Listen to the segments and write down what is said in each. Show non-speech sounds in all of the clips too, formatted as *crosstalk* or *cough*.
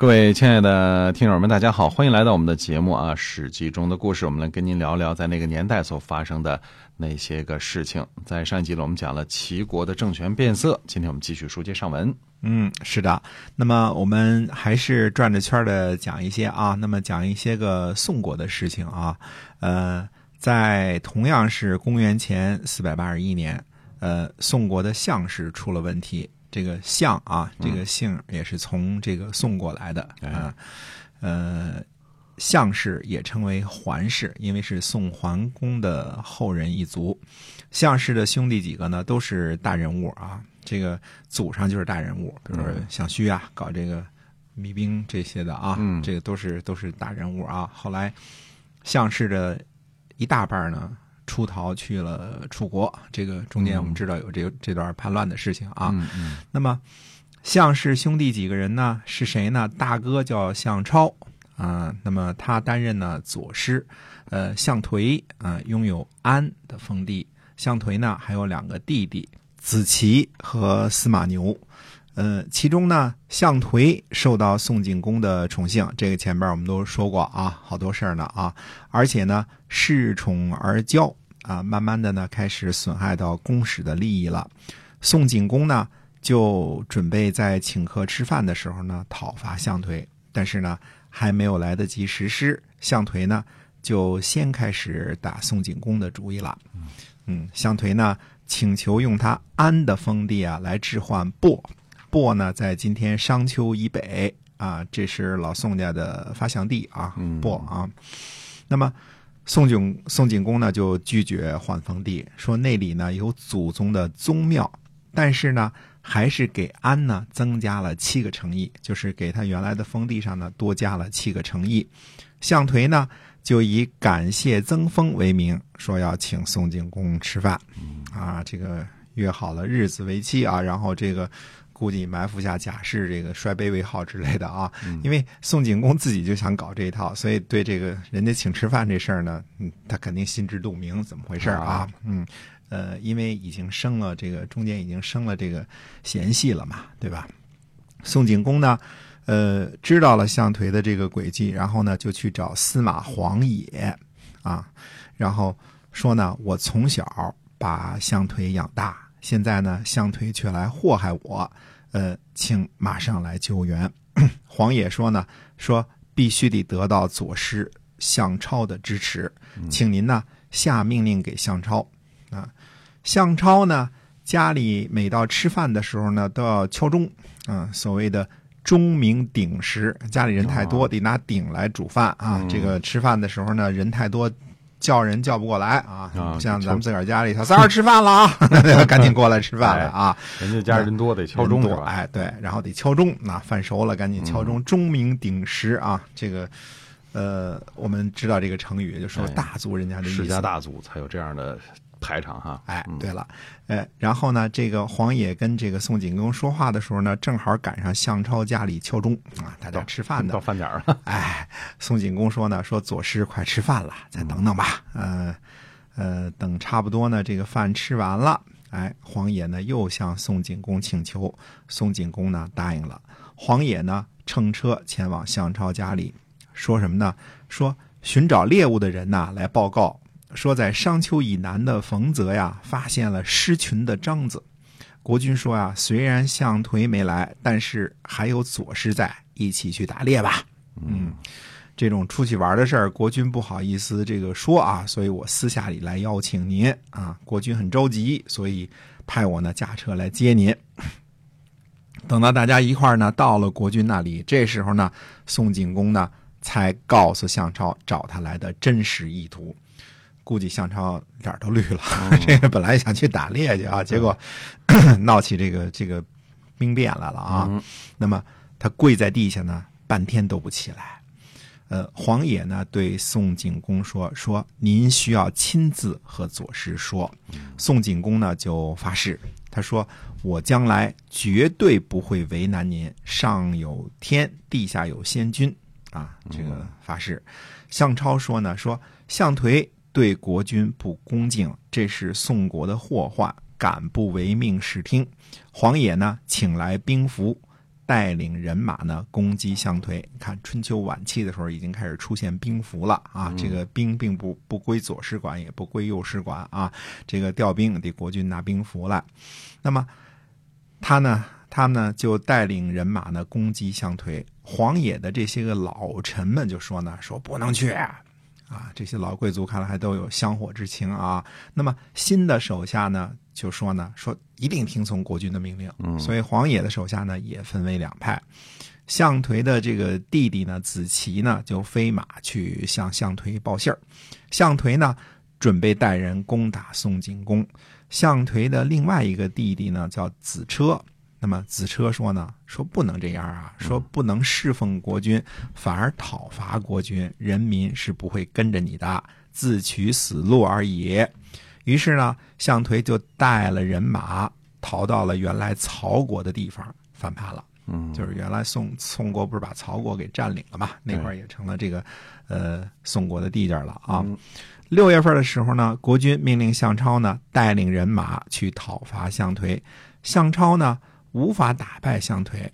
各位亲爱的听友们，大家好，欢迎来到我们的节目啊，《史记》中的故事，我们来跟您聊聊在那个年代所发生的那些个事情。在上一集呢，我们讲了齐国的政权变色，今天我们继续书接上文。嗯，是的。那么我们还是转着圈的讲一些啊，那么讲一些个宋国的事情啊。呃，在同样是公元前四百八十一年，呃，宋国的相氏出了问题。这个相啊，这个姓也是从这个宋过来的啊。呃，相氏也称为桓氏，因为是宋桓公的后人一族。相氏的兄弟几个呢，都是大人物啊。这个祖上就是大人物，比如说相须啊，搞这个弭兵这些的啊，这个都是都是大人物啊。后来相氏的一大半呢。出逃去了楚国，这个中间我们知道有这个这段叛乱的事情啊。那么项氏兄弟几个人呢？是谁呢？大哥叫项超啊，那么他担任呢左师。呃，项颓啊拥有安的封地，项颓呢还有两个弟弟子奇和司马牛。呃，其中呢项颓受到宋景公的宠幸，这个前边我们都说过啊，好多事儿呢啊，而且呢恃宠而骄。啊，慢慢的呢，开始损害到公使的利益了。宋景公呢，就准备在请客吃饭的时候呢，讨伐项颓。但是呢，还没有来得及实施，项颓呢，就先开始打宋景公的主意了。嗯，项颓呢，请求用他安的封地啊，来置换亳。亳呢，在今天商丘以北啊，这是老宋家的发祥地啊，亳啊。那么。宋景宋景公呢就拒绝换封地，说那里呢有祖宗的宗庙，但是呢还是给安呢增加了七个城邑，就是给他原来的封地上呢多加了七个城邑。项颓呢就以感谢增封为名，说要请宋景公吃饭，啊，这个约好了日子为期啊，然后这个。估计埋伏下贾氏这个摔杯为号之类的啊，因为宋景公自己就想搞这一套，所以对这个人家请吃饭这事儿呢，嗯，他肯定心知肚明怎么回事啊，嗯，呃，因为已经生了这个中间已经生了这个嫌隙了嘛，对吧？宋景公呢，呃，知道了项颓的这个轨迹，然后呢就去找司马黄野啊，然后说呢，我从小把项颓养大，现在呢项推却来祸害我。呃，请马上来救援。*clears throat* 黄野说呢，说必须得得到左师项超的支持，请您呢下命令给项超啊。项超呢家里每到吃饭的时候呢都要敲钟，啊，所谓的钟鸣鼎食，家里人太多得拿鼎来煮饭啊。这个吃饭的时候呢人太多。叫人叫不过来啊，像咱们自个儿家里，小三儿吃饭了啊，*laughs* 赶紧过来吃饭了啊。人家家人多得敲钟？哎，对，然后得敲钟，那饭熟了赶紧敲钟，钟鸣鼎食啊。这个，呃，我们知道这个成语，就说大族人家的世家大族才有这样的。排场哈，哎，对了，呃，然后呢，这个黄野跟这个宋景公说话的时候呢，正好赶上项超家里敲钟啊，大家吃饭的到饭点了。*laughs* 哎，宋景公说呢，说左师快吃饭了，再等等吧。呃，呃，等差不多呢，这个饭吃完了，哎，黄野呢又向宋景公请求，宋景公呢答应了。黄野呢乘车前往项超家里，说什么呢？说寻找猎物的人呐来报告。说在商丘以南的冯泽呀，发现了失群的张子。国君说啊，虽然项颓没来，但是还有左师在，一起去打猎吧。嗯，这种出去玩的事儿，国君不好意思这个说啊，所以我私下里来邀请您啊。国君很着急，所以派我呢驾车来接您。等到大家一块儿呢到了国君那里，这时候呢，宋景公呢才告诉项超找他来的真实意图。估计项超脸都绿了，*laughs* 这个本来想去打猎去啊，结果 *clears throat* 闹起这个这个兵变来了啊。那么他跪在地下呢，半天都不起来。呃，黄野呢对宋景公说：“说您需要亲自和左师说。”宋景公呢就发誓，他说：“我将来绝对不会为难您。上有天，地下有先君啊，这个发誓。”项超说呢：“说项颓对国君不恭敬，这是宋国的祸患，敢不违命视听？”黄野呢，请来兵符。带领人马呢攻击项颓。看春秋晚期的时候，已经开始出现兵符了啊！这个兵并不不归左师管，也不归右师管啊。这个调兵得国君拿兵符来。那么他呢，他呢就带领人马呢攻击相颓。黄野的这些个老臣们就说呢，说不能去啊！这些老贵族看来还都有香火之情啊。那么新的手下呢？就说呢，说一定听从国君的命令。嗯，所以黄野的手下呢也分为两派。项颓的这个弟弟呢，子奇呢就飞马去向项颓报信儿。项颓呢准备带人攻打宋景公。项颓的另外一个弟弟呢叫子车。那么子车说呢，说不能这样啊，说不能侍奉国君，反而讨伐国君，人民是不会跟着你的，自取死路而已。于是呢，项颓就带了人马逃到了原来曹国的地方，反叛了。嗯，就是原来宋宋国不是把曹国给占领了嘛？那块儿也成了这个呃宋国的地界了啊。六月份的时候呢，国君命令项超呢带领人马去讨伐项颓。项超呢无法打败项颓，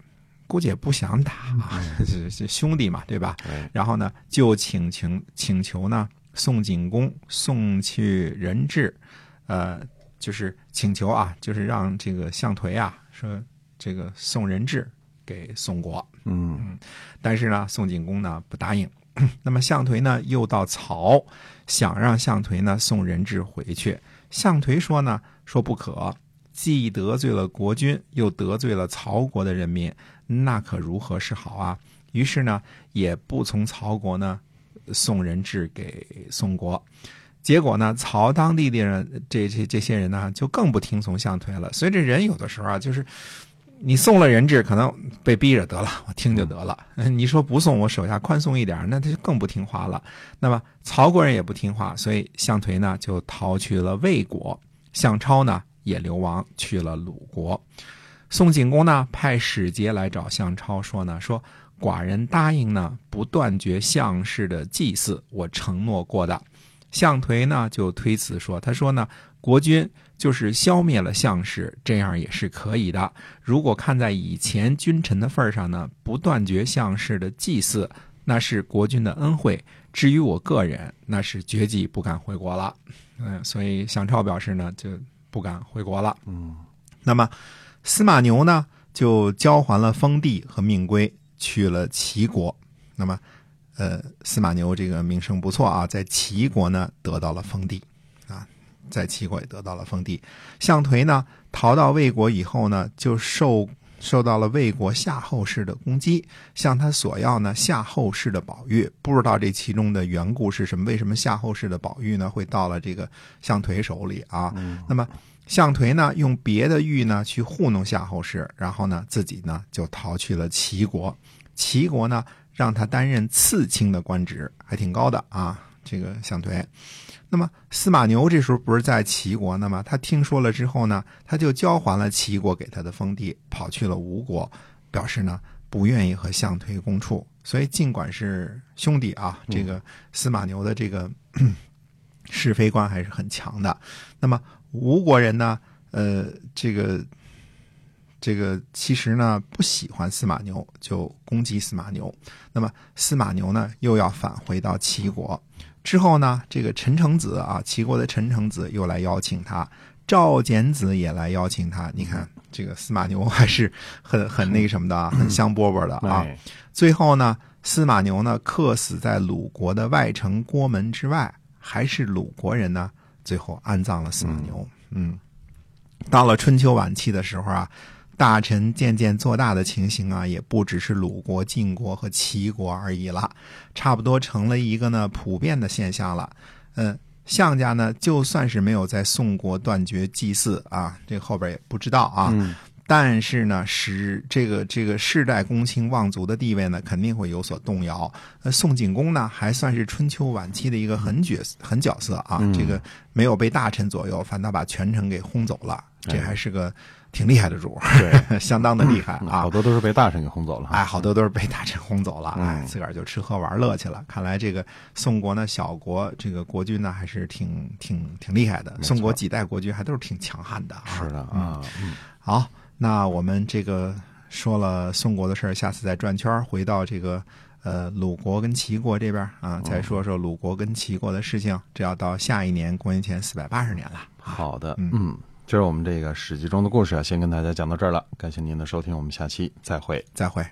估计也不想打啊，*laughs* 是是兄弟嘛，对吧？然后呢，就请请请求呢。宋景公送去人质，呃，就是请求啊，就是让这个项颓啊，说这个送人质给宋国。嗯，但是呢，宋景公呢不答应。*clears throat* 那么项颓呢又到曹，想让项颓呢送人质回去。项颓说呢，说不可，既得罪了国君，又得罪了曹国的人民，那可如何是好啊？于是呢，也不从曹国呢。送人质给宋国，结果呢，曹当地的人，这这这些人呢，就更不听从项推了。所以这人有的时候啊，就是你送了人质，可能被逼着得了，我听就得了。你说不送，我手下宽松一点，那他就更不听话了。那么曹国人也不听话，所以项推呢就逃去了魏国，项超呢也流亡去了鲁国。宋景公呢派使节来找项超说呢说。寡人答应呢，不断绝项氏的祭祀，我承诺过的。项颓呢就推辞说：“他说呢，国君就是消灭了项氏，这样也是可以的。如果看在以前君臣的份上呢，不断绝项氏的祭祀，那是国君的恩惠。至于我个人，那是绝迹不敢回国了。嗯，所以项超表示呢，就不敢回国了。嗯，那么司马牛呢，就交还了封地和命归。去了齐国，那么，呃，司马牛这个名声不错啊，在齐国呢得到了封地，啊，在齐国也得到了封地。项颓呢逃到魏国以后呢，就受受到了魏国夏后氏的攻击，向他索要呢夏后氏的宝玉。不知道这其中的缘故是什么？为什么夏后氏的宝玉呢会到了这个项颓手里啊？那么项颓呢用别的玉呢去糊弄夏后氏，然后呢自己呢就逃去了齐国。齐国呢，让他担任次卿的官职，还挺高的啊。这个项颓，那么司马牛这时候不是在齐国呢吗？他听说了之后呢，他就交还了齐国给他的封地，跑去了吴国，表示呢不愿意和项颓共处。所以尽管是兄弟啊，这个司马牛的这个 *coughs* 是非观还是很强的。那么吴国人呢，呃，这个。这个其实呢不喜欢司马牛，就攻击司马牛。那么司马牛呢又要返回到齐国。之后呢，这个陈成子啊，齐国的陈成子又来邀请他，赵简子也来邀请他。你看这个司马牛还是很很那个什么的，*laughs* 很香饽饽的啊。最后呢，司马牛呢客死在鲁国的外城郭门之外，还是鲁国人呢，最后安葬了司马牛。嗯，到了春秋晚期的时候啊。大臣渐渐做大的情形啊，也不只是鲁国、晋国和齐国而已了，差不多成了一个呢普遍的现象了。嗯，项家呢，就算是没有在宋国断绝祭祀啊，这后边也不知道啊，但是呢，使这个这个世代公卿望族的地位呢，肯定会有所动摇。呃，宋景公呢，还算是春秋晚期的一个狠角狠角色啊，嗯这个没有被大臣左右，反倒把权臣给轰走了，这哎还是个挺厉害的主，对，*laughs* 相当的厉害啊好。多都是被大臣给轰走了。哎，好多都是被大臣轰走了，哎，嗯自个儿就吃喝玩乐去了。看来这个宋国呢，小国这个国君呢，还是挺挺挺厉害的。宋国几代国君还都是挺强悍的啊。是的嗯啊，嗯好，那我们这个说了宋国的事儿，下次再转圈儿回到这个呃鲁国跟齐国这边儿啊，再说说鲁国跟齐国的事情。这要到下一年公元前四百八十年了。好的，嗯嗯，今儿我们这个史记中的故事啊，先跟大家讲到这儿了，感谢您的收听，我们下期再会。再会。